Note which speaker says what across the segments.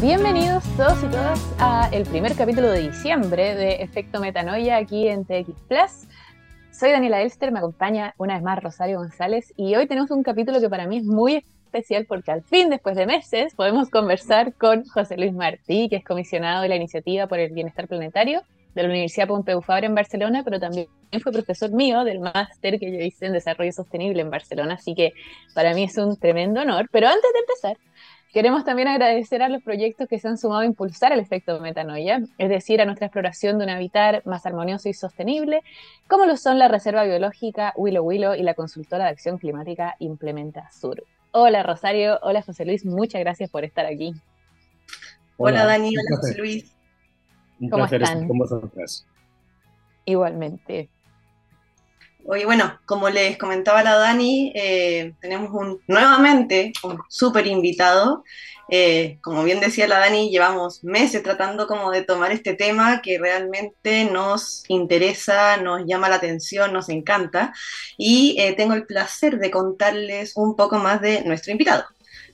Speaker 1: Bienvenidos todos y todas a el primer capítulo de diciembre de Efecto Metanoia aquí en TX Plus. Soy Daniela Elster, me acompaña una vez más Rosario González y hoy tenemos un capítulo que para mí es muy especial porque al fin, después de meses, podemos conversar con José Luis Martí, que es comisionado de la Iniciativa por el Bienestar Planetario de la Universidad Pompeu Fabra en Barcelona, pero también fue profesor mío del máster que yo hice en Desarrollo Sostenible en Barcelona, así que para mí es un tremendo honor. Pero antes de empezar, Queremos también agradecer a los proyectos que se han sumado a impulsar el efecto metanoia, es decir, a nuestra exploración de un hábitat más armonioso y sostenible, como lo son la Reserva Biológica Willow Willow y la consultora de acción climática Implementa Sur. Hola Rosario, hola José Luis, muchas gracias por estar aquí.
Speaker 2: Hola, Dani, hola José Luis.
Speaker 3: Un placer estar con vosotras.
Speaker 1: Igualmente.
Speaker 2: Oye, bueno, como les comentaba la Dani, eh, tenemos un, nuevamente un súper invitado. Eh, como bien decía la Dani, llevamos meses tratando como de tomar este tema que realmente nos interesa, nos llama la atención, nos encanta. Y eh, tengo el placer de contarles un poco más de nuestro invitado.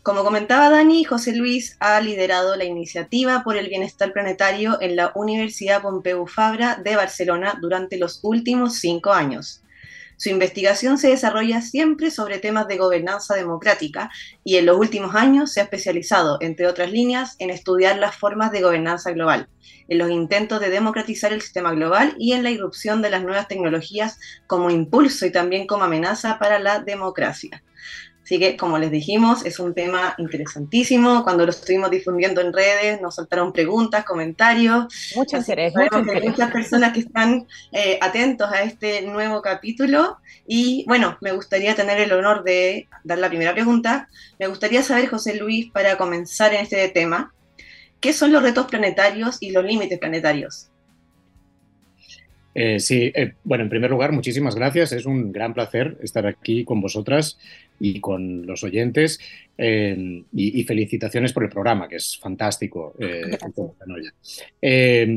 Speaker 2: Como comentaba Dani, José Luis ha liderado la iniciativa por el bienestar planetario en la Universidad Pompeu Fabra de Barcelona durante los últimos cinco años. Su investigación se desarrolla siempre sobre temas de gobernanza democrática y en los últimos años se ha especializado, entre otras líneas, en estudiar las formas de gobernanza global, en los intentos de democratizar el sistema global y en la irrupción de las nuevas tecnologías como impulso y también como amenaza para la democracia. Así que, como les dijimos, es un tema interesantísimo. Cuando lo estuvimos difundiendo en redes, nos soltaron preguntas, comentarios.
Speaker 1: Mucho interés.
Speaker 2: Mucho muchas personas que están eh, atentos a este nuevo capítulo. Y bueno, me gustaría tener el honor de dar la primera pregunta. Me gustaría saber, José Luis, para comenzar en este tema, ¿qué son los retos planetarios y los límites planetarios?
Speaker 3: Eh, sí, eh, bueno, en primer lugar, muchísimas gracias. Es un gran placer estar aquí con vosotras y con los oyentes. Eh, y, felicitaciones por el programa, que es fantástico.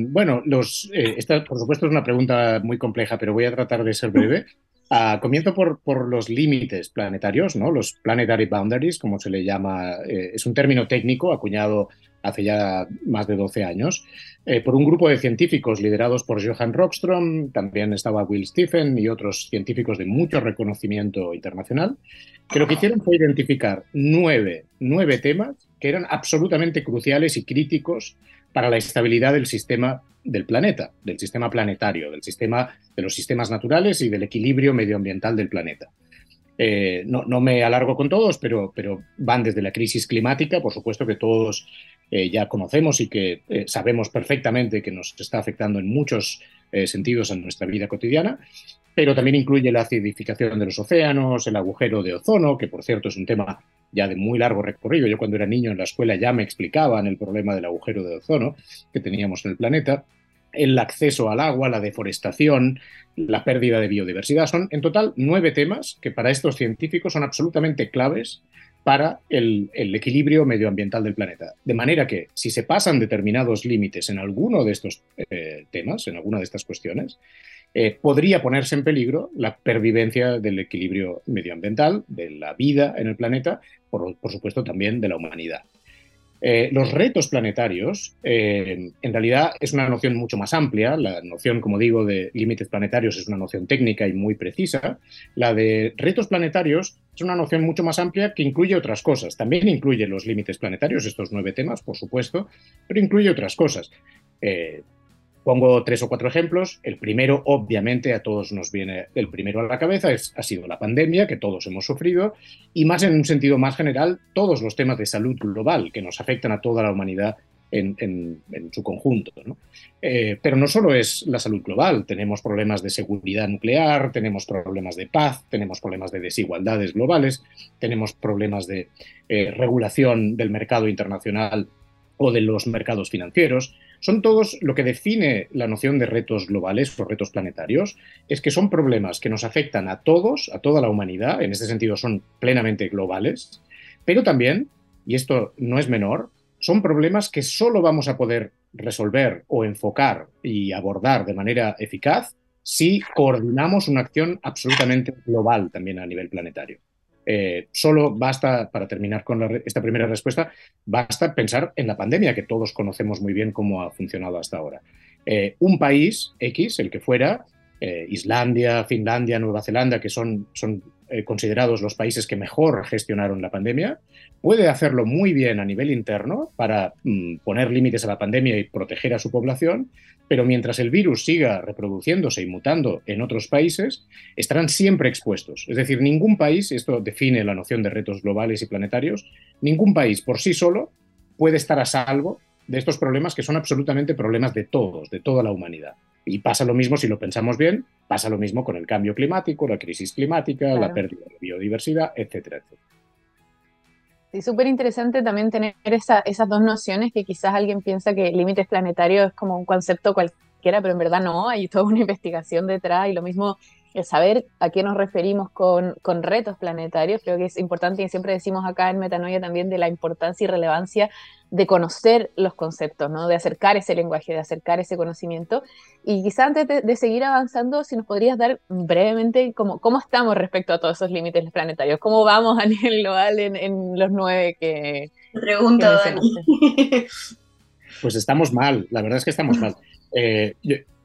Speaker 3: bueno, los, esta, por supuesto, es una pregunta muy compleja, pero voy a tratar de ser breve. Ah, comienzo por, por, los límites planetarios, ¿no? los planetary boundaries, como se le llama, es un término técnico acuñado hace ya más de 12 años, eh, por un grupo de científicos liderados por Johan Rockström, también estaba Will Stephen y otros científicos de mucho reconocimiento internacional, que lo que hicieron fue identificar nueve, nueve temas que eran absolutamente cruciales y críticos para la estabilidad del sistema del planeta, del sistema planetario, del sistema de los sistemas naturales y del equilibrio medioambiental del planeta. Eh, no, no, me alargo con todos, pero, pero van desde la crisis climática, por supuesto que todos eh, ya conocemos y que eh, sabemos perfectamente que nos está afectando en muchos eh, sentidos en nuestra vida cotidiana, pero también incluye la acidificación de los océanos, el agujero de ozono, que por cierto es un tema ya de muy largo recorrido. Yo cuando era niño en la escuela ya me explicaban el problema del agujero de ozono que teníamos en el planeta el acceso al agua, la deforestación, la pérdida de biodiversidad. Son en total nueve temas que para estos científicos son absolutamente claves para el, equilibrio medioambiental del planeta. De manera que si se pasan determinados límites en alguno de estos eh, temas, en alguna de estas cuestiones, eh, podría ponerse en peligro la pervivencia del equilibrio medioambiental, de la vida en el planeta, por supuesto también de la humanidad. Eh, los retos planetarios, eh, en realidad, es una noción mucho más amplia. La noción, como digo, de límites planetarios es una noción técnica y muy precisa. La de retos planetarios es una noción mucho más amplia que incluye otras cosas. También incluye los límites planetarios, estos nueve temas, por supuesto, pero incluye otras cosas. Eh, Pongo tres o cuatro ejemplos. El primero, obviamente, a todos nos viene el primero a la cabeza, es, ha sido la pandemia que todos hemos sufrido y más en un sentido más general, todos los temas de salud global que nos afectan a toda la humanidad en, su conjunto. Eh, pero no solo es la salud global, tenemos problemas de seguridad nuclear, tenemos problemas de paz, tenemos problemas de desigualdades globales, tenemos problemas de eh, regulación del mercado internacional o de los mercados financieros, son todos lo que define la noción de retos globales o retos planetarios, es que son problemas que nos afectan a todos, a toda la humanidad, en este sentido son plenamente globales, pero también, y esto no es menor, son problemas que solo vamos a poder resolver o enfocar y abordar de manera eficaz si coordinamos una acción absolutamente global también a nivel planetario. Eh, solo basta, para terminar con esta primera respuesta, basta pensar en la pandemia, que todos conocemos muy bien cómo ha funcionado hasta ahora. Eh, un país X, el que fuera, eh, Islandia, Finlandia, Nueva Zelanda, que son, son considerados los países que mejor gestionaron la pandemia, puede hacerlo muy bien a nivel interno para mm, poner límites a la pandemia y proteger a su población, pero mientras el virus siga reproduciéndose y mutando en otros países, estarán siempre expuestos. Es decir, ningún país, esto define la noción de retos globales y planetarios, ningún país por sí solo puede estar a salvo de estos problemas que son absolutamente problemas de todos, de toda la humanidad. Y pasa lo mismo si lo pensamos bien, pasa lo mismo con el cambio climático, la crisis climática, la pérdida de biodiversidad, etcétera, etcétera.
Speaker 1: Sí, súper interesante también tener esas dos nociones que quizás alguien piensa que límites planetarios es como un concepto cualquiera, pero en verdad no, hay toda una investigación detrás y lo mismo el saber a qué nos referimos con, con, retos planetarios, creo que es importante y siempre decimos acá en Metanoia también de la importancia y relevancia de conocer los conceptos, ¿no? de acercar ese lenguaje, de acercar ese conocimiento. Y quizá antes de, seguir avanzando, si nos podrías dar brevemente cómo, cómo estamos respecto a todos esos límites planetarios, cómo vamos a nivel global en, en los nueve que...
Speaker 2: Pregunta, Dani.
Speaker 3: Pues estamos mal, la verdad es que estamos mal. Eh,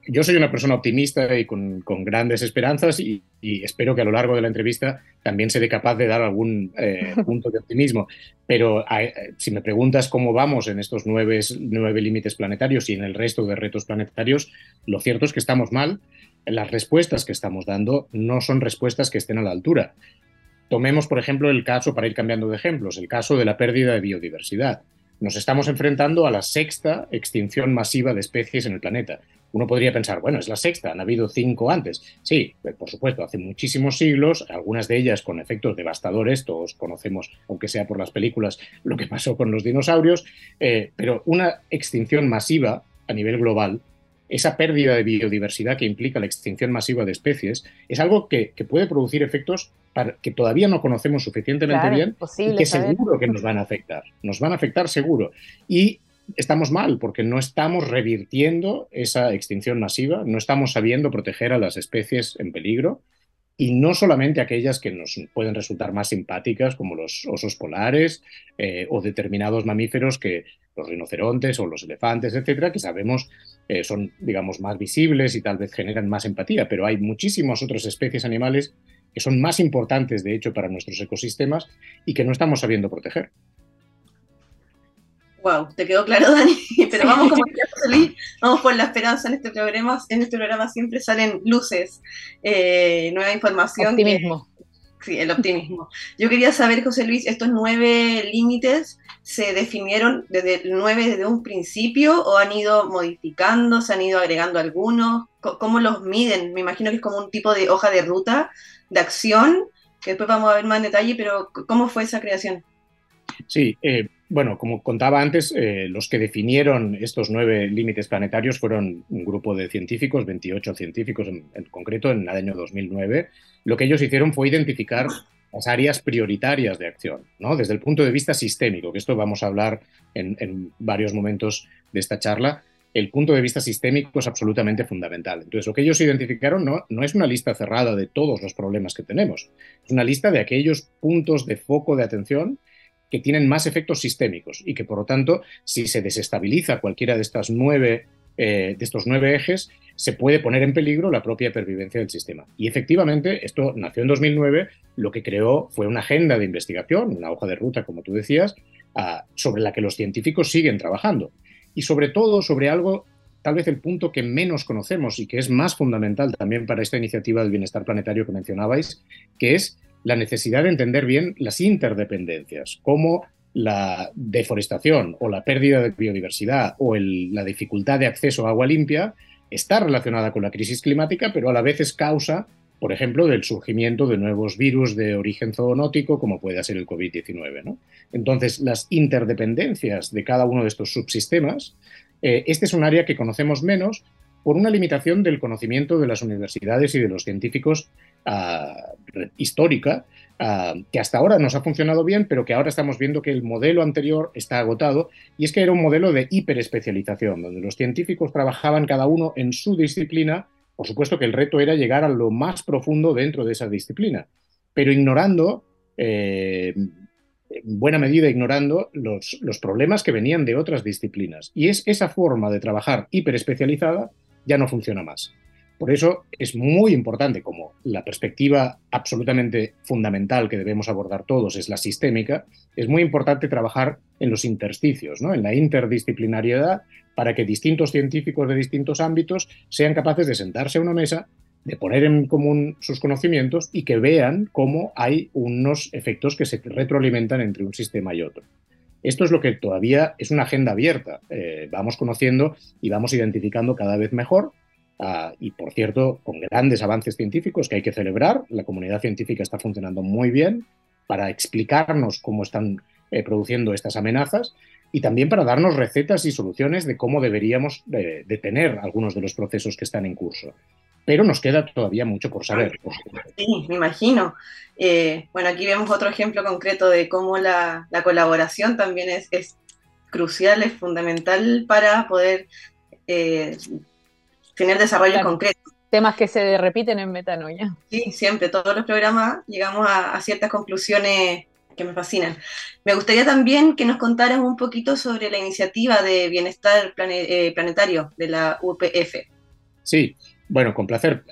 Speaker 3: yo soy una persona optimista y con, grandes esperanzas y, espero que a lo largo de la entrevista también seré capaz de dar algún eh, punto de optimismo. Pero eh, si me preguntas cómo vamos en estos nueve, nueve límites planetarios y en el resto de retos planetarios, lo cierto es que estamos mal. Las respuestas que estamos dando no son respuestas que estén a la altura. Tomemos, por ejemplo, el caso, para ir cambiando de ejemplos, el caso de la pérdida de biodiversidad. Nos estamos enfrentando a la sexta extinción masiva de especies en el planeta. Uno podría pensar, bueno, es la sexta, han habido cinco antes. Sí, eh, por supuesto, hace muchísimos siglos, algunas de ellas con efectos devastadores, todos conocemos, aunque sea por las películas, lo que pasó con los dinosaurios, eh, pero una extinción masiva a nivel global, esa pérdida de biodiversidad que implica la extinción masiva de especies, es algo que, puede producir efectos que todavía no conocemos suficientemente bien y que seguro que nos van a afectar. Nos van a afectar seguro. Y estamos mal porque no estamos revirtiendo esa extinción masiva, no estamos sabiendo proteger a las especies en peligro y no solamente aquellas que nos pueden resultar más simpáticas como los osos polares eh, o determinados mamíferos que los rinocerontes o los elefantes, etcétera, que sabemos eh, son, digamos, más visibles y tal vez generan más empatía, pero hay muchísimas otras especies animales que son más importantes, de hecho, para nuestros ecosistemas y que no estamos sabiendo proteger.
Speaker 2: Wow, te quedó claro, Dani. Pero vamos como vamos por la esperanza en este programa. En este programa siempre salen luces, eh, nueva información.
Speaker 1: Optimismo.
Speaker 2: Sí, el optimismo. Yo quería saber, José Luis, estos nueve límites se definieron desde nueve desde un principio o han ido modificando, se han ido agregando algunos. ¿Cómo los miden? Me imagino que es como un tipo de hoja de ruta de acción, que después vamos a ver más en detalle, pero ¿cómo fue esa creación?
Speaker 3: Sí, eh, bueno, como contaba antes, eh, los que definieron estos nueve límites planetarios fueron un grupo de científicos, 28 científicos en, concreto, en el año 2009. Lo que ellos hicieron fue identificar las áreas prioritarias de acción, ¿no? desde el punto de vista sistémico, que esto vamos a hablar en, varios momentos de esta charla. El punto de vista sistémico es absolutamente fundamental. Entonces, lo que ellos identificaron no, no es una lista cerrada de todos los problemas que tenemos, es una lista de aquellos puntos de foco de atención que tienen más efectos sistémicos y que, por lo tanto, si se desestabiliza cualquiera de, estas nueve, eh, de estos nueve ejes, se puede poner en peligro la propia pervivencia del sistema. Y efectivamente, esto nació en 2009, lo que creó fue una agenda de investigación, una hoja de ruta, como tú decías, ah, sobre la que los científicos siguen trabajando. Y sobre todo sobre algo, tal vez el punto que menos conocemos y que es más fundamental también para esta iniciativa del bienestar planetario que mencionabais, que es la necesidad de entender bien las interdependencias, cómo la deforestación o la pérdida de biodiversidad o la dificultad de acceso a agua limpia está relacionada con la crisis climática, pero a la vez es causa, por ejemplo, del surgimiento de nuevos virus de origen zoonótico, como puede ser el COVID-19. Entonces, las interdependencias de cada uno de estos subsistemas, eh, este es un área que conocemos menos por una limitación del conocimiento de las universidades y de los científicos histórica, que hasta ahora nos ha funcionado bien, pero que ahora estamos viendo que el modelo anterior está agotado, y es que era un modelo de hiperespecialización, donde los científicos trabajaban cada uno en su disciplina, por supuesto que el reto era llegar a lo más profundo dentro de esa disciplina, pero ignorando en buena medida ignorando los, los problemas que venían de otras disciplinas. Y es esa forma de trabajar hiperespecializada ya no funciona más. Por eso es muy importante, como la perspectiva absolutamente fundamental que debemos abordar todos es la sistémica, es muy importante trabajar en los intersticios, ¿no? en la interdisciplinariedad, para que distintos científicos de distintos ámbitos sean capaces de sentarse a una mesa, de poner en común sus conocimientos y que vean cómo hay unos efectos que se retroalimentan entre un sistema y otro. Esto es lo que todavía es una agenda abierta. Eh, vamos conociendo y vamos identificando cada vez mejor Ah, y por cierto, con grandes avances científicos que hay que celebrar. La comunidad científica está funcionando muy bien para explicarnos cómo están eh, produciendo estas amenazas y también para darnos recetas y soluciones de cómo deberíamos detener algunos de los procesos que están en curso. Pero nos queda todavía mucho por saber.
Speaker 2: Sí, me imagino. Eh, bueno, aquí vemos otro ejemplo concreto de cómo la, colaboración también es, es, crucial, es fundamental para poder eh, tener desarrollo concreto.
Speaker 1: Temas que se repiten en Metanoia.
Speaker 2: Sí, siempre, todos los programas llegamos a, ciertas conclusiones que me fascinan. Me gustaría también que nos contaras un poquito sobre la iniciativa de bienestar eh, planetario de la UPF.
Speaker 3: Sí, bueno, con placer.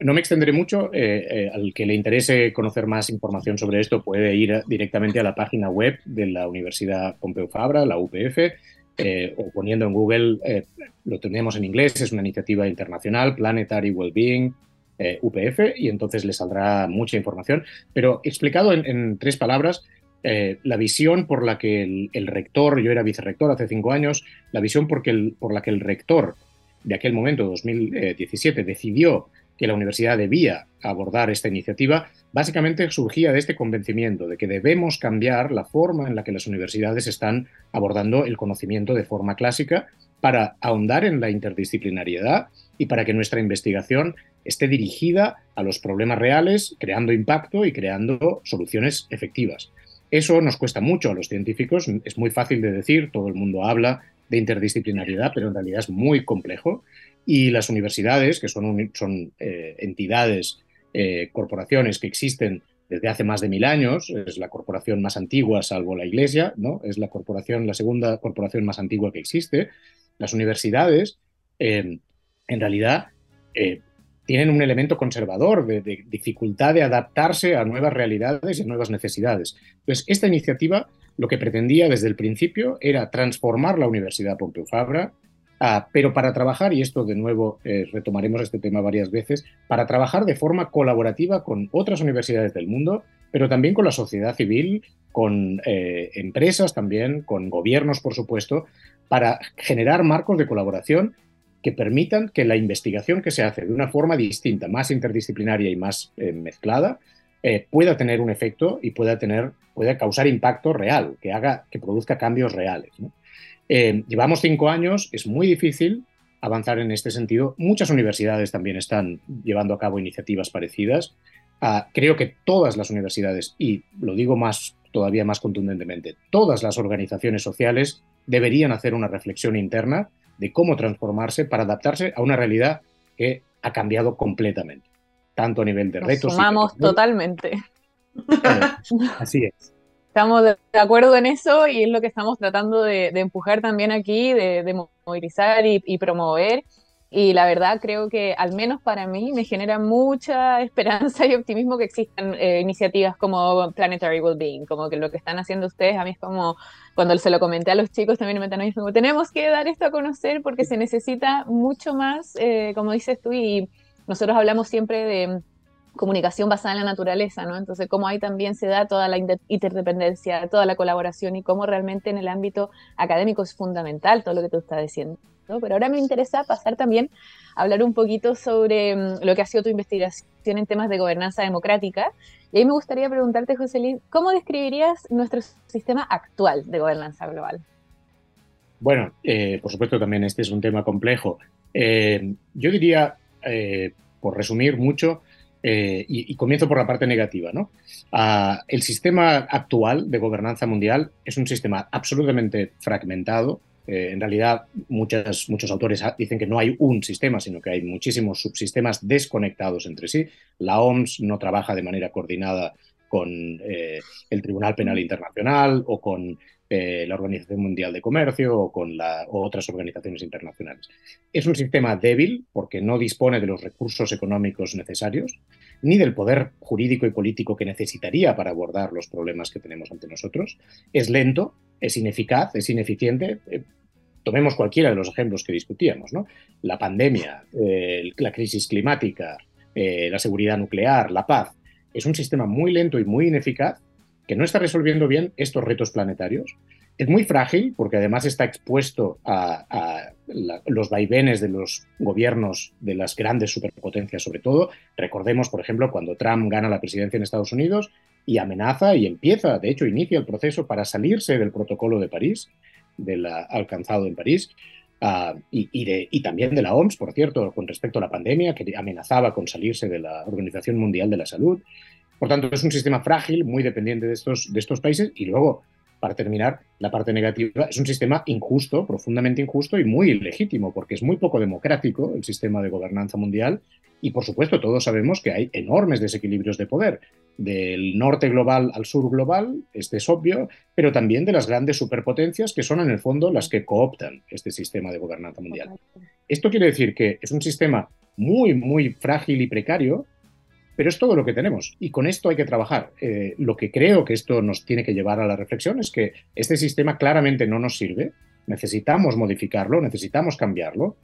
Speaker 3: No me extenderé mucho. Eh, eh, al que le interese conocer más información sobre esto puede ir directamente a la página web de la Universidad Pompeu Fabra, la UPF, eh, o poniendo en Google, lo tenemos en inglés, es una iniciativa internacional, Planetary Wellbeing, UPF, y entonces le saldrá mucha información. Pero explicado en, tres palabras, la visión por la que el, rector, yo era vicerrector hace cinco años, la visión por, por la que el rector de aquel momento, 2017, decidió que la universidad debía abordar esta iniciativa, básicamente surgía de este convencimiento de que debemos cambiar la forma en la que las universidades están abordando el conocimiento de forma clásica para ahondar en la interdisciplinariedad y para que nuestra investigación esté dirigida a los problemas reales, creando impacto y creando soluciones efectivas. Eso nos cuesta mucho a los científicos, es muy fácil de decir, todo el mundo habla de interdisciplinariedad, pero en realidad es muy complejo y las universidades, que son, son eh, entidades, eh, corporaciones que existen desde hace más de mil años, es la corporación más antigua salvo la Iglesia, ¿no? es la corporación, la segunda corporación más antigua que existe. Las universidades, eh, en realidad, tienen un elemento conservador de, dificultad de adaptarse a nuevas realidades y a nuevas necesidades. Entonces, esta iniciativa lo que pretendía desde el principio era transformar la Universidad Pompeu Fabra Ah, pero para trabajar, y esto de nuevo eh, retomaremos este tema varias veces, para trabajar de forma colaborativa con otras universidades del mundo, pero también con la sociedad civil, con eh, empresas también, con gobiernos, por supuesto, para generar marcos de colaboración que permitan que la investigación que se hace de una forma distinta, más interdisciplinaria y más eh, mezclada, pueda tener un efecto y pueda, tener, pueda causar impacto real, que, haga, que produzca cambios reales. Eh, llevamos cinco años, es muy difícil avanzar en este sentido. Muchas universidades también están llevando a cabo iniciativas parecidas. Ah, creo que todas las universidades, y lo digo más todavía más contundentemente, todas las organizaciones sociales deberían hacer una reflexión interna de cómo transformarse para adaptarse a una realidad que ha cambiado completamente, tanto a nivel de retos.
Speaker 1: Sumamos totalmente.
Speaker 3: así es.
Speaker 1: Estamos de acuerdo en eso y es lo que estamos tratando de, empujar también aquí, de, movilizar y, promover. Y la verdad creo que al menos para mí me genera mucha esperanza y optimismo que existan eh, iniciativas como Planetary Wellbeing, como que lo que están haciendo ustedes, a mí es como cuando se lo comenté a los chicos también me como tenemos que dar esto a conocer porque se necesita mucho más, eh, como dices tú, y nosotros hablamos siempre de comunicación basada en la naturaleza, ¿no? Entonces, cómo ahí también se da toda la interdependencia, toda la colaboración y cómo realmente en el ámbito académico es fundamental todo lo que tú estás diciendo. Pero ahora me interesa pasar también a hablar un poquito sobre mm, lo que ha sido tu investigación en temas de gobernanza democrática. Y ahí me gustaría preguntarte, Joselín, ¿cómo describirías nuestro sistema actual de gobernanza global?
Speaker 3: Bueno, eh, por supuesto también este es un tema complejo. Eh, yo diría, eh, por resumir mucho, eh, y, comienzo por la parte negativa. ¿no? Ah, el sistema actual de gobernanza mundial es un sistema absolutamente fragmentado. Eh, en realidad, muchas, muchos autores dicen que no hay un sistema, sino que hay muchísimos subsistemas desconectados entre sí. La OMS no trabaja de manera coordinada con el Tribunal Penal Internacional o con la Organización Mundial de Comercio o con la, otras organizaciones internacionales. Es un sistema débil porque no dispone de los recursos económicos necesarios ni del poder jurídico y político que necesitaría para abordar los problemas que tenemos ante nosotros. Es lento, es ineficaz, es ineficiente. tomemos cualquiera de los ejemplos que discutíamos, ¿no? La pandemia, la crisis climática, la seguridad nuclear, la paz. Es un sistema muy lento y muy ineficaz que no está resolviendo bien estos retos planetarios. Es muy frágil porque además está expuesto a, los vaivenes de los gobiernos de las grandes superpotencias sobre todo. Recordemos, por ejemplo, cuando Trump gana la presidencia en Estados Unidos y amenaza y empieza, de hecho, inicia el proceso para salirse del protocolo de París, del alcanzado en París. Ah, y, y, también de la OMS, por cierto, con respecto a la pandemia, que amenazaba con salirse de la Organización Mundial de la Salud. Por tanto, es un sistema frágil, muy dependiente de estos, de estos países. Y luego, para terminar, la parte negativa es un sistema injusto, profundamente injusto y muy ilegítimo, porque es muy poco democrático el sistema de gobernanza mundial. Y por supuesto, todos sabemos que hay enormes desequilibrios de poder, del norte global al sur global, este es obvio, pero también de las grandes superpotencias que son en el fondo las que cooptan este sistema de gobernanza mundial. Esto quiere decir que es un sistema muy, muy frágil y precario, pero es todo lo que tenemos y con esto hay que trabajar. Eh, lo que creo que esto nos tiene que llevar a la reflexión es que este sistema claramente no nos sirve, necesitamos modificarlo, necesitamos cambiarlo,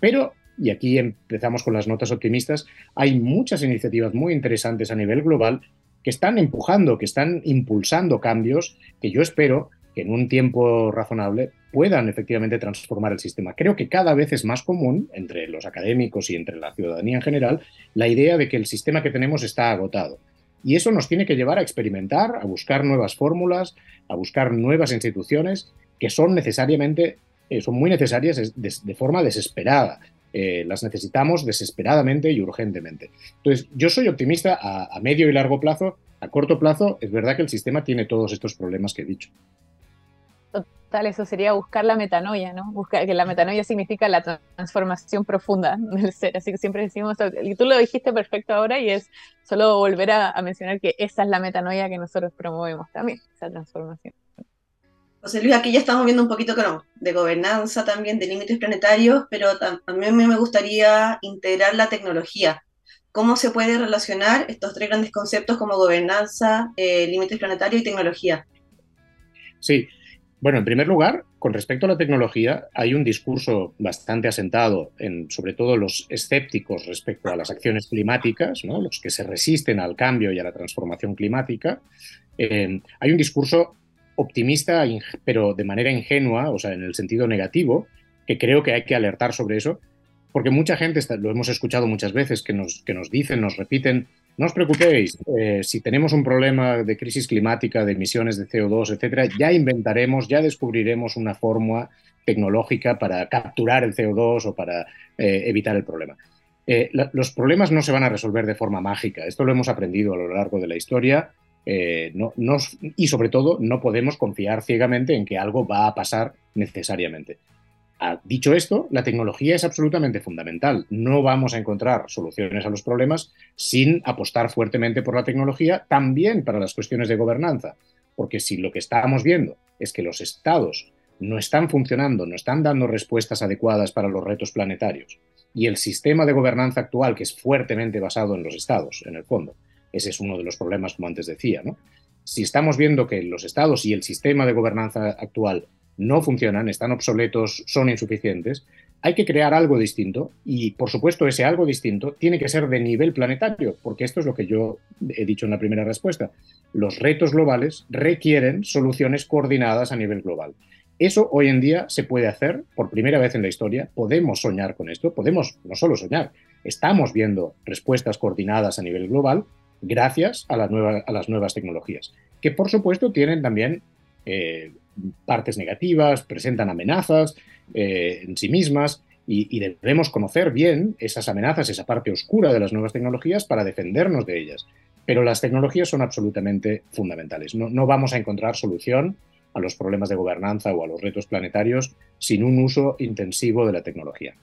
Speaker 3: pero, y aquí empezamos con las notas optimistas, hay muchas iniciativas muy interesantes a nivel global que están empujando, que están impulsando cambios que yo espero en un tiempo razonable puedan efectivamente transformar el sistema. Creo que cada vez es más común entre los académicos y entre la ciudadanía en general la idea de que el sistema que tenemos está agotado. Y eso nos tiene que llevar a experimentar, a buscar nuevas fórmulas, a buscar nuevas instituciones que son necesariamente, eh, son muy necesarias de, forma desesperada. Eh, las necesitamos desesperadamente y urgentemente. Entonces, yo soy optimista a medio y largo plazo. A corto plazo, es verdad que el sistema tiene todos estos problemas que he dicho
Speaker 1: tal, eso sería buscar la metanoia, ¿no? Buscar, que la metanoia significa la transformación profunda del ser, así que siempre decimos, y tú lo dijiste perfecto ahora, y es solo volver a, mencionar que esa es la metanoia que nosotros promovemos también, esa transformación.
Speaker 2: José Luis, aquí ya estamos viendo un poquito de gobernanza también, de límites planetarios, pero también me gustaría integrar la tecnología. ¿Cómo se puede relacionar estos tres grandes conceptos como gobernanza, eh, límites planetarios y tecnología?
Speaker 3: Sí, bueno, en primer lugar, con respecto a la tecnología, hay un discurso bastante asentado en sobre todo los escépticos respecto a las acciones climáticas, ¿no? los que se resisten al cambio y a la transformación climática. Eh, hay un discurso optimista, pero de manera ingenua, o sea, en el sentido negativo, que creo que hay que alertar sobre eso, porque mucha gente, lo hemos escuchado muchas veces, que nos, que nos dicen, nos repiten, no os preocupéis, eh, si tenemos un problema de crisis climática, de emisiones de CO2, etcétera, ya inventaremos, ya descubriremos una fórmula tecnológica para capturar el CO2 o para eh, evitar el problema. Eh, los problemas no se van a resolver de forma mágica. Esto lo hemos aprendido a lo largo de la historia. y sobre todo, no podemos confiar ciegamente en que algo va a pasar necesariamente. Dicho esto, la tecnología es absolutamente fundamental. No vamos a encontrar soluciones a los problemas sin apostar fuertemente por la tecnología, también para las cuestiones de gobernanza. Porque si lo que estamos viendo es que los estados no están funcionando, no están dando respuestas adecuadas para los retos planetarios, y el sistema de gobernanza actual, que es fuertemente basado en los estados, en el fondo, ese es uno de los problemas, como antes decía, ¿no? Si estamos viendo que los estados y el sistema de gobernanza actual no funcionan, están obsoletos, son insuficientes, hay que crear algo distinto y, por supuesto, ese algo distinto tiene que ser de nivel planetario, porque esto es lo que yo he dicho en la primera respuesta. Los retos globales requieren soluciones coordinadas a nivel global. Eso hoy en día se puede hacer por primera vez en la historia. Podemos soñar con esto, podemos no solo soñar, estamos viendo respuestas coordinadas a nivel global gracias a, a las nuevas tecnologías, que por supuesto tienen también eh, partes negativas, presentan amenazas eh, en sí mismas y, debemos conocer bien esas amenazas, esa parte oscura de las nuevas tecnologías para defendernos de ellas. Pero las tecnologías son absolutamente fundamentales. No, vamos a encontrar solución a los problemas de gobernanza o a los retos planetarios sin un uso intensivo de la tecnología.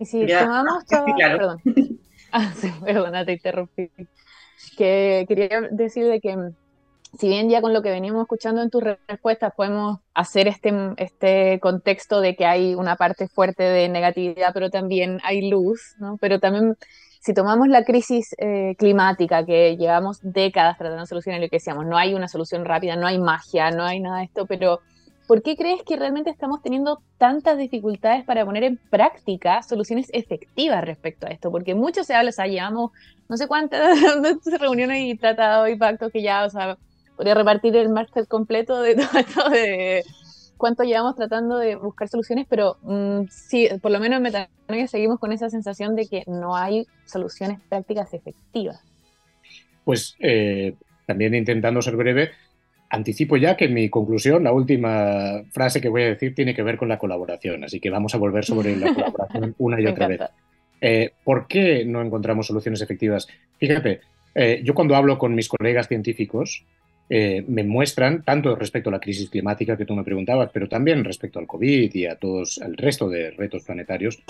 Speaker 1: Y si tomamos todo... Perdón. Ah, perdona, te interrumpí. que quería decirle que si bien ya con lo que veníamos escuchando en tus respuestas podemos hacer este, este contexto de que hay una parte fuerte de negatividad, pero también hay luz, ¿no? Pero también si tomamos la crisis eh, climática que llevamos décadas tratando de solucionar, lo que decíamos, no hay una solución rápida, no hay magia, no hay nada de esto, pero ¿por qué crees que realmente estamos teniendo tantas dificultades para poner en práctica soluciones efectivas respecto a esto? Porque mucho se habla, o sea, llevamos no sé cuántas reuniones y tratados y pactos que ya, o sea, podría repartir el máster completo de todo esto de cuánto llevamos tratando de buscar soluciones, pero mm, sí, por lo menos en Metanoia seguimos con esa sensación de que no hay soluciones prácticas efectivas.
Speaker 3: Pues eh, también intentando ser breve, anticipo ya que mi conclusión, la última frase que voy a decir, tiene que ver con la colaboración, así que vamos a volver sobre la colaboración una y otra vez. Eh, ¿Por qué no encontramos soluciones efectivas? Fíjate, eh, yo cuando hablo con mis colegas científicos, eh, me muestran, tanto respecto a la crisis climática que tú me preguntabas, pero también respecto al COVID y a todos el resto de retos planetarios,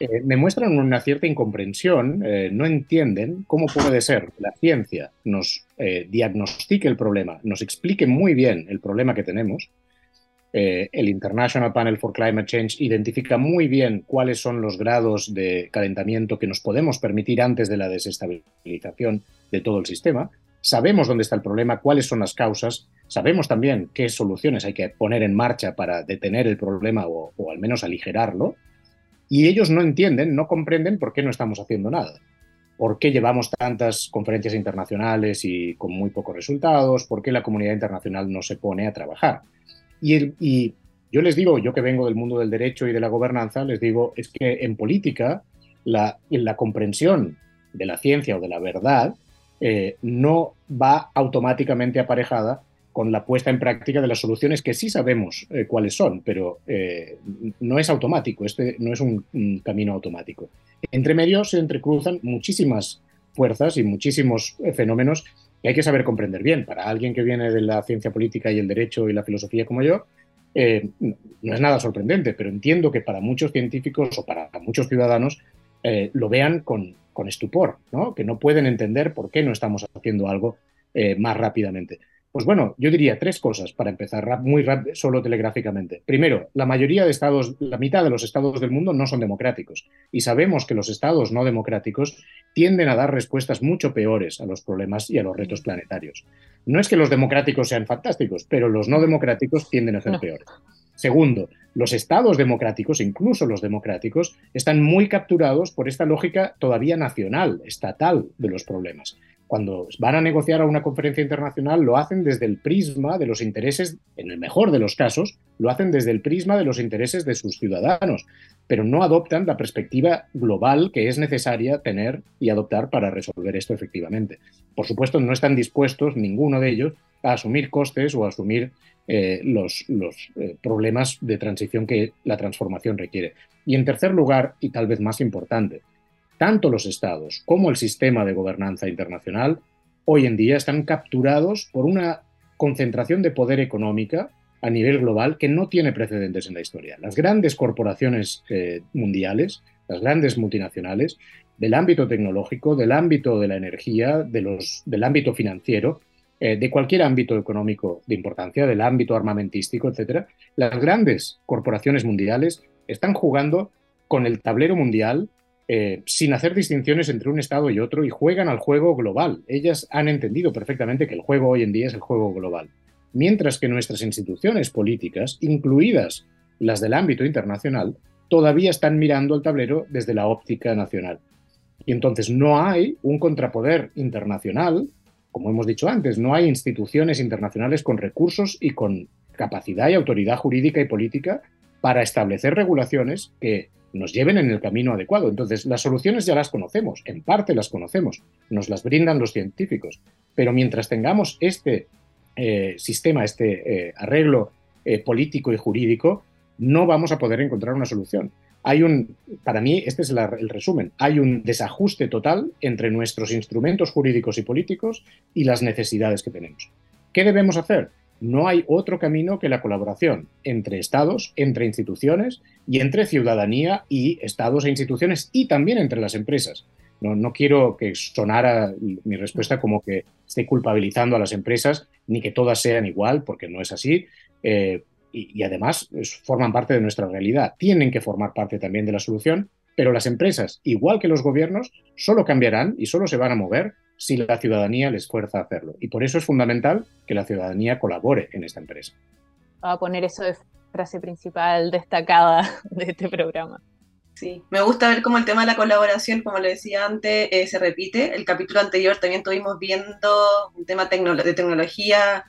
Speaker 3: eh, me muestran una cierta incomprensión, eh, no entienden cómo puede ser que la ciencia nos diagnostique el problema, nos explique muy bien el problema que tenemos. el International Panel for Climate Change identifica muy bien cuáles son los grados de calentamiento que nos podemos permitir antes de la desestabilización de todo el sistema sabemos dónde está el problema, cuáles son las causas, sabemos también qué soluciones hay que poner en marcha para detener el problema o, al menos aligerarlo, y ellos no entienden, no comprenden por qué no estamos haciendo nada. ¿Por qué llevamos tantas conferencias internacionales y con muy pocos resultados? ¿Por qué la comunidad internacional no se pone a trabajar? Y, yo les digo, yo que vengo del mundo del derecho y de la gobernanza, les digo, es que en política la, comprensión de la ciencia o de la verdad eh, no va automáticamente aparejada con la puesta en práctica de las soluciones que sí sabemos eh, cuáles son, pero eh, no es automático, este no es un, camino automático. Entre medio se entrecruzan muchísimas fuerzas y muchísimos fenómenos que hay que saber comprender bien. Para alguien que viene de la ciencia política y el derecho y la filosofía como yo, no es nada sorprendente, pero entiendo que para muchos científicos o para muchos ciudadanos lo vean con, con estupor, ¿no? que no pueden entender por qué no estamos haciendo algo eh, más rápidamente. Pues bueno, yo diría tres cosas para empezar muy rápido, solo telegráficamente. Primero, la mayoría de estados, la mitad de los estados del mundo no son democráticos y sabemos que los estados no democráticos tienden a dar respuestas mucho peores a los problemas y a los retos planetarios. No es que los democráticos sean fantásticos, pero los no democráticos tienden a ser peores. Segundo, los estados democráticos, incluso los democráticos, están muy capturados por esta lógica todavía nacional, estatal de los problemas. Cuando van a negociar a una conferencia internacional, lo hacen desde el prisma de los intereses, en el mejor de los casos, lo hacen desde el prisma de los intereses de sus ciudadanos, pero no adoptan la perspectiva global que es necesaria tener y adoptar para resolver esto efectivamente. Por supuesto, no están dispuestos ninguno de ellos a asumir costes o a asumir eh, los, eh, problemas de transición que la transformación requiere. Y en tercer lugar, y tal vez más importante, tanto los estados como el sistema de gobernanza internacional hoy en día están capturados por una concentración de poder económica a nivel global que no tiene precedentes en la historia. Las grandes corporaciones eh, mundiales, las grandes multinacionales, del ámbito tecnológico, del ámbito de la energía, de los, del ámbito financiero, eh, de cualquier ámbito económico de importancia, del ámbito armamentístico, etc., las grandes corporaciones mundiales están jugando con el tablero mundial eh, sin hacer distinciones entre un Estado y otro y juegan al juego global. Ellas han entendido perfectamente que el juego hoy en día es el juego global. Mientras que nuestras instituciones políticas, incluidas las del ámbito internacional, todavía están mirando el tablero desde la óptica nacional. Y entonces no hay un contrapoder internacional como hemos dicho antes, no hay instituciones internacionales con recursos y con capacidad y autoridad jurídica y política para establecer regulaciones que nos lleven en el camino adecuado. Entonces, las soluciones ya las conocemos, en parte las conocemos, nos las brindan los científicos, pero mientras tengamos este eh, sistema, este eh, arreglo eh, político y jurídico, no vamos a poder encontrar una solución hay un, para mí, este es el resumen, hay un desajuste total entre nuestros instrumentos jurídicos y políticos y las necesidades que tenemos. ¿Qué debemos hacer? No hay otro camino que la colaboración entre estados, entre instituciones y entre ciudadanía y estados e instituciones y también entre las empresas. No, no quiero que sonara mi respuesta como que esté culpabilizando a las empresas ni que todas sean igual, porque no es así. Eh, y, además forman parte de nuestra realidad. Tienen que formar parte también de la solución, pero las empresas, igual que los gobiernos, solo cambiarán y solo se van a mover si la ciudadanía les fuerza a hacerlo. Y por eso es fundamental que la ciudadanía colabore en esta empresa.
Speaker 1: Voy a poner eso de frase principal destacada de este programa.
Speaker 2: Sí, me gusta ver cómo el tema de la colaboración, como le decía antes, eh, se repite. El capítulo anterior también estuvimos viendo un tema de tecnología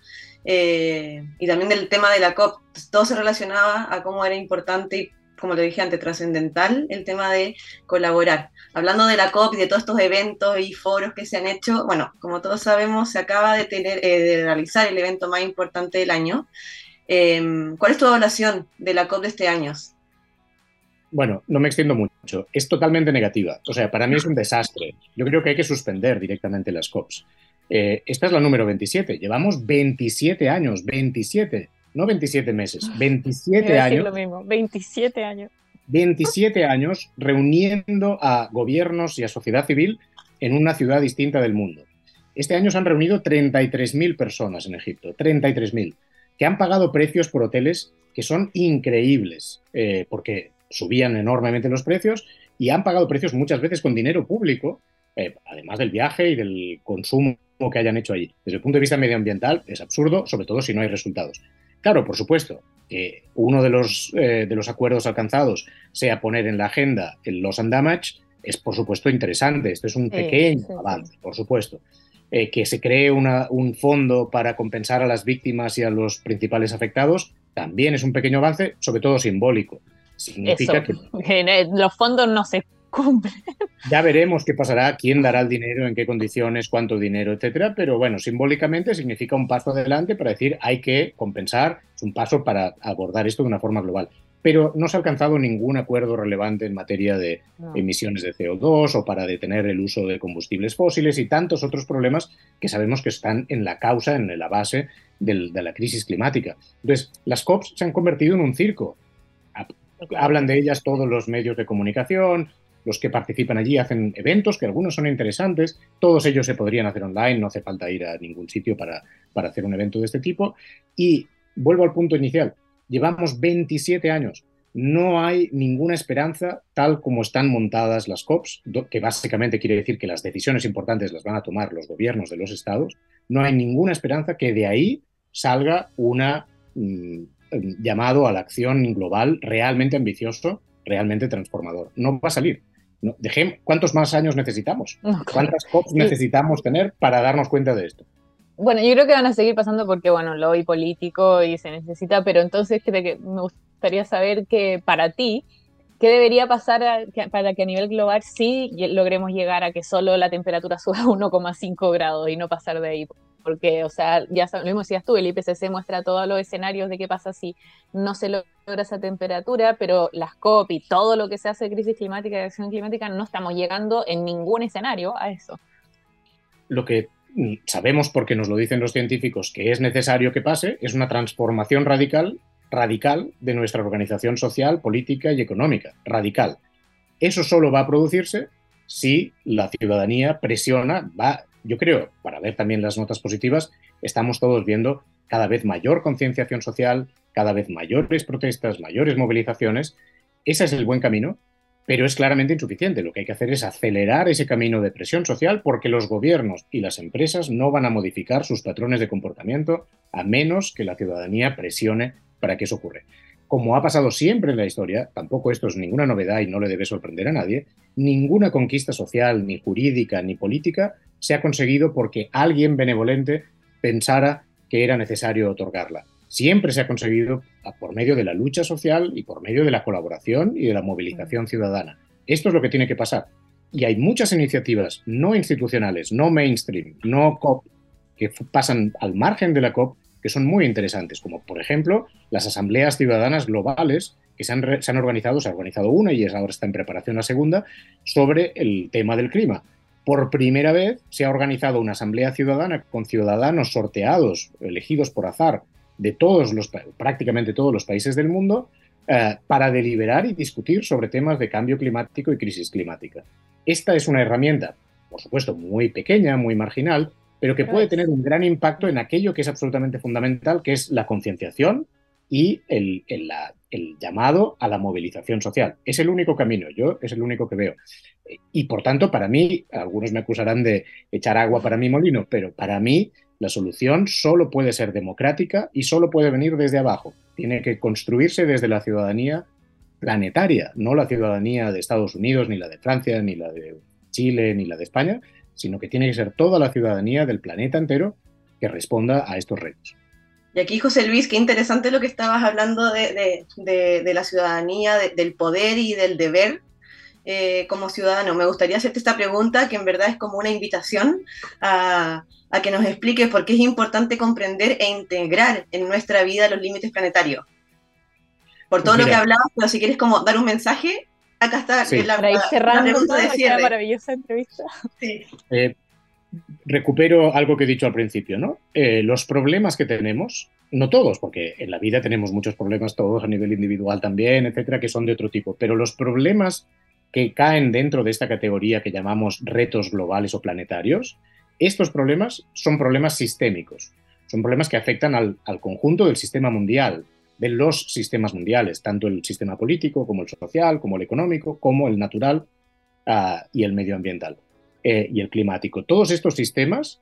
Speaker 2: eh, y también del tema de la COP. todo se relacionaba a cómo era importante y, como le dije antes, trascendental el tema de colaborar. Hablando de la COP y de todos estos eventos y foros que se han hecho, bueno, como todos sabemos, se acaba de, tener, eh, de realizar el evento más importante del año. ¿Cuál es tu evaluación de la COP de este año?
Speaker 3: bueno, no me extiendo mucho, es totalmente negativa. O sea, para mí es un desastre. Yo creo que hay que suspender directamente las COPs. Eh, esta es la número 27. Llevamos 27 años, 27, no 27 meses, 27 años.
Speaker 1: lo mismo, 27 años.
Speaker 3: 27 años reuniendo a gobiernos y a sociedad civil en una ciudad distinta del mundo. Este año se han reunido 33.000 personas en Egipto, 33.000, que han pagado precios por hoteles que son increíbles, eh, porque subían enormemente los precios y han pagado precios muchas veces con dinero público, eh, además del viaje y del consumo que hayan hecho allí. Desde el punto de vista medioambiental es absurdo, sobre todo si no hay resultados. Claro, por supuesto, que uno de los, eh, de los acuerdos alcanzados sea poner en la agenda el loss and damage, es por supuesto interesante. Esto es un pequeño avance, por supuesto. Eh, que se cree un fondo para compensar a las víctimas y a los principales afectados, también es un pequeño avance, sobre todo simbólico. Significa que,
Speaker 1: los fondos no se cumplen.
Speaker 3: Ya veremos qué pasará, quién dará el dinero, en qué condiciones, cuánto dinero, etcétera. Pero bueno, simbólicamente significa un paso adelante para decir hay que compensar, es un paso para abordar esto de una forma global. Pero no se ha alcanzado ningún acuerdo relevante en materia de emisiones de CO2 o para detener el uso de combustibles fósiles y tantos otros problemas que sabemos que están en la causa, en la base de la crisis climática. Entonces, las COPs se han convertido en un circo hablan de ellas todos los medios de comunicación, los que participan allí hacen eventos, que algunos son interesantes, todos ellos se podrían hacer online, no hace falta ir a ningún sitio para, hacer un evento de este tipo. Y vuelvo al punto inicial, llevamos 27 años, no hay ninguna esperanza tal como están montadas las COPs, que básicamente quiere decir que las decisiones importantes las van a tomar los gobiernos de los estados, no hay ninguna esperanza que de ahí salga una mm, llamado a la acción global realmente ambicioso, realmente transformador. No va a salir. No, ¿Cuántos más años necesitamos? ¿Cuántas COPs necesitamos tener para darnos cuenta de esto?
Speaker 1: Bueno, yo creo que van a seguir pasando porque, bueno, lo hay político y se necesita, pero entonces que me gustaría saber que para ti, ¿qué debería pasar para que a nivel global sí logremos llegar a que solo la temperatura suba 1,5 grados y no pasar de ahí? Porque, o sea, ya lo mismo decías tú, el IPCC muestra todos los escenarios de qué pasa si no se logra esa temperatura, pero las COP y todo lo que se hace de crisis climática y acción climática, no estamos llegando en ningún escenario a eso.
Speaker 3: Lo que sabemos, porque nos lo dicen los científicos, que es necesario que pase, es una transformación radical, radical de nuestra organización social, política y económica, radical. Eso solo va a producirse si la ciudadanía presiona, va, yo creo, para ver también las notas positivas, estamos todos viendo cada vez mayor concienciación social, cada vez mayores protestas, mayores movilizaciones. Ese es el buen camino, pero es claramente insuficiente. Lo que hay que hacer es acelerar ese camino de presión social porque los gobiernos y las empresas no van a modificar sus patrones de comportamiento a menos que la ciudadanía presione para que eso ocurra como ha pasado siempre en la historia, tampoco esto es ninguna novedad y no le debe sorprender a nadie, ninguna conquista social, ni jurídica, ni política se ha conseguido porque alguien benevolente pensara que era necesario otorgarla. Siempre se ha conseguido por medio de la lucha social y por medio de la colaboración y de la movilización ciudadana. Esto es lo que tiene que pasar. Y hay muchas iniciativas no institucionales, no mainstream, no COP, que pasan al margen de la COP que son muy interesantes, como por ejemplo las asambleas ciudadanas globales que se han, organizado, se ha organizado una y ahora está en preparación la segunda, sobre el tema del clima. Por primera vez se ha organizado una asamblea ciudadana con ciudadanos sorteados, elegidos por azar, de todos los, prácticamente todos los países del mundo, eh, para deliberar y discutir sobre temas de cambio climático y crisis climática. esta es una herramienta, por supuesto, muy pequeña, muy marginal, pero que puede tener un gran impacto en aquello que es absolutamente fundamental, que es la concienciación y el, llamado a la movilización social. Es el único camino, yo es el único que veo. Y por tanto, para mí, algunos me acusarán de echar agua para mi molino, pero para mí la solución solo puede ser democrática y solo puede venir desde abajo. Tiene que construirse desde la ciudadanía planetaria, no la ciudadanía de Estados Unidos, ni la de Francia, ni la de Chile, ni la de España, sino que tiene que ser toda la ciudadanía del planeta entero que responda a estos retos.
Speaker 2: Y aquí, José Luis, qué interesante lo que estabas hablando de, la ciudadanía, del poder y del deber eh, como ciudadano. Me gustaría hacerte esta pregunta, que en verdad es como una invitación a, que nos expliques por qué es importante comprender e integrar en nuestra vida los límites planetarios. Por todo lo que hablamos, pero si quieres como dar un mensaje, acá está
Speaker 1: la, pregunta de cierre. maravillosa entrevista.
Speaker 3: Eh, recupero algo que he dicho al principio, ¿no? Eh, los problemas que tenemos, no todos, porque en la vida tenemos muchos problemas todos a nivel individual también, etcétera, que son de otro tipo, pero los problemas que caen dentro de esta categoría que llamamos retos globales o planetarios, estos problemas son problemas sistémicos, son problemas que afectan al, conjunto del sistema mundial, de los sistemas mundiales, tanto el sistema político como el social, como el económico, como el natural ah, y el medioambiental. Eh, y el climático. Todos estos sistemas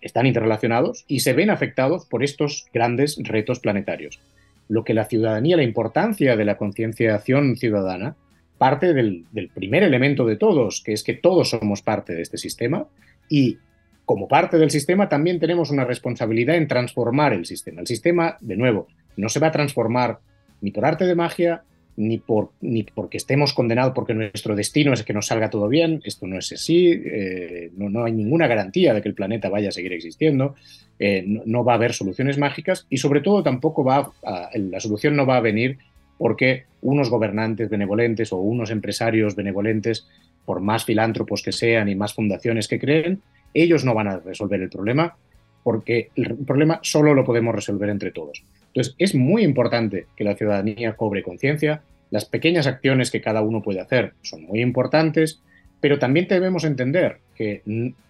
Speaker 3: están interrelacionados y se ven afectados por estos grandes retos planetarios. Lo que la ciudadanía, la importancia de la concienciación ciudadana, parte del, primer elemento de todos, que es que todos somos parte de este sistema y como parte del sistema también tenemos una responsabilidad en transformar el sistema. El sistema, de nuevo, no se va a transformar ni por arte de magia, ni, por, ni porque estemos condenados porque nuestro destino es que nos salga todo bien, esto no es así, eh, no, hay ninguna garantía de que el planeta vaya a seguir existiendo, eh, no, va a haber soluciones mágicas y sobre todo tampoco va a, la solución no va a venir porque unos gobernantes benevolentes o unos empresarios benevolentes, por más filántropos que sean y más fundaciones que creen, ellos no van a resolver el problema porque el problema solo lo podemos resolver entre todos. Entonces, es muy importante que la ciudadanía cobre conciencia. Las pequeñas acciones que cada uno puede hacer son muy importantes, pero también debemos entender que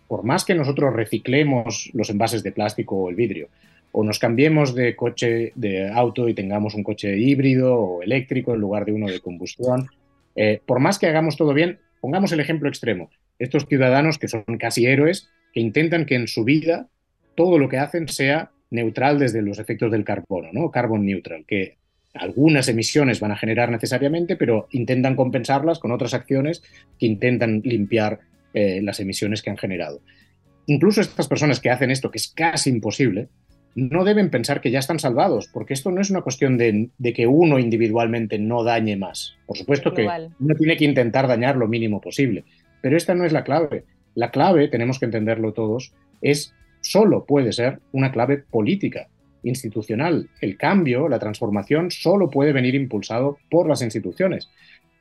Speaker 3: por más que nosotros reciclemos los envases de plástico o el vidrio, o nos cambiemos de coche, de auto y tengamos un coche híbrido o eléctrico en lugar de uno de combustión, eh, por más que hagamos todo bien, pongamos el ejemplo extremo. Estos ciudadanos que son casi héroes, que intentan que en su vida todo lo que hacen sea neutral desde los efectos del carbono, ¿no? Carbon neutral, que algunas emisiones van a generar necesariamente, pero intentan compensarlas con otras acciones que intentan limpiar eh, las emisiones que han generado. Incluso estas personas que hacen esto, que es casi imposible, no deben pensar que ya están salvados, porque esto no es una cuestión de, que uno individualmente no dañe más. Por supuesto que uno tiene que intentar dañar lo mínimo posible, pero esta no es la clave. La clave, tenemos que entenderlo todos, es solo puede ser una clave política, institucional. El cambio, la transformación, solo puede venir impulsado por las instituciones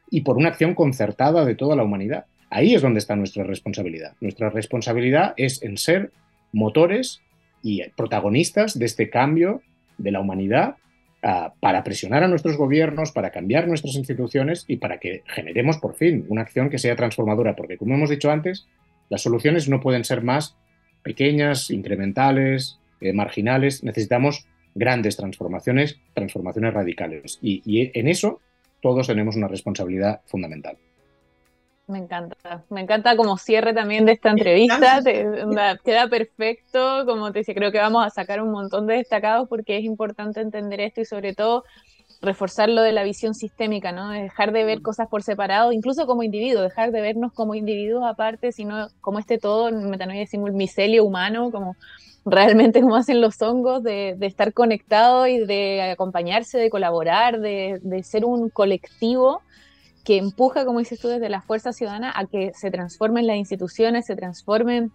Speaker 3: y por una acción concertada de toda la humanidad. Ahí es donde está nuestra responsabilidad. Nuestra responsabilidad es en ser motores y protagonistas de este cambio de la humanidad ah, para presionar a nuestros gobiernos, para cambiar nuestras instituciones y para que generemos por fin una acción que sea transformadora. Porque como hemos dicho antes, las soluciones no pueden ser más pequeñas, incrementales, eh, marginales. Necesitamos grandes transformaciones, transformaciones radicales. Y, en eso todos tenemos una responsabilidad fundamental.
Speaker 1: Me encanta, me encanta como cierre también de esta entrevista, queda perfecto, como te decía, creo que vamos a sacar un montón de destacados porque es importante entender esto y sobre todo reforzar lo de la visión sistémica, ¿no? Dejar de ver cosas por separado, incluso como individuo, dejar de vernos como individuos aparte, sino como este todo, en metanoia decimos el micelio humano, como realmente como hacen los hongos, de, estar conectado y de acompañarse, de colaborar, de, ser un colectivo que empuja, como dices tú, desde la fuerza ciudadana a que se transformen las instituciones, se transformen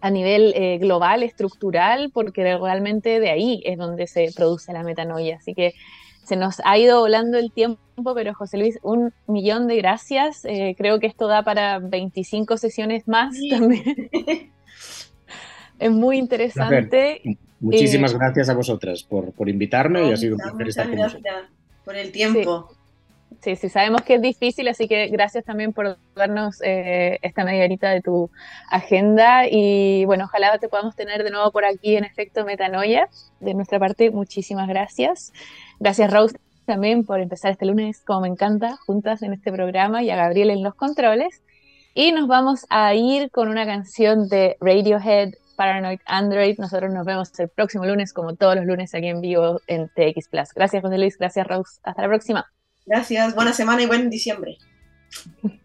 Speaker 1: a nivel eh, global, estructural, porque realmente de ahí es donde se produce la metanoia. Así que se nos ha ido volando el tiempo, pero José Luis, un millón de gracias. Eh, creo que esto da para 25 sesiones más también. es muy interesante.
Speaker 3: Muchísimas eh, gracias a vosotras por, por invitarme y ha sido un placer estar con
Speaker 2: gracias por el tiempo.
Speaker 1: Sí, sí, sabemos que es difícil, así que gracias también por darnos eh, esta media horita de tu agenda y bueno, ojalá te podamos tener de nuevo por aquí en efecto Metanoia. De nuestra parte, muchísimas gracias. Gracias Rose también por empezar este lunes, como me encanta, juntas en este programa y a Gabriel en los controles. Y nos vamos a ir con una canción de Radiohead, Paranoid Android. Nosotros nos vemos el próximo lunes, como todos los lunes aquí en vivo en TX Plus. Gracias José Luis, gracias Rose. Hasta la próxima.
Speaker 2: Gracias, buena semana y buen diciembre.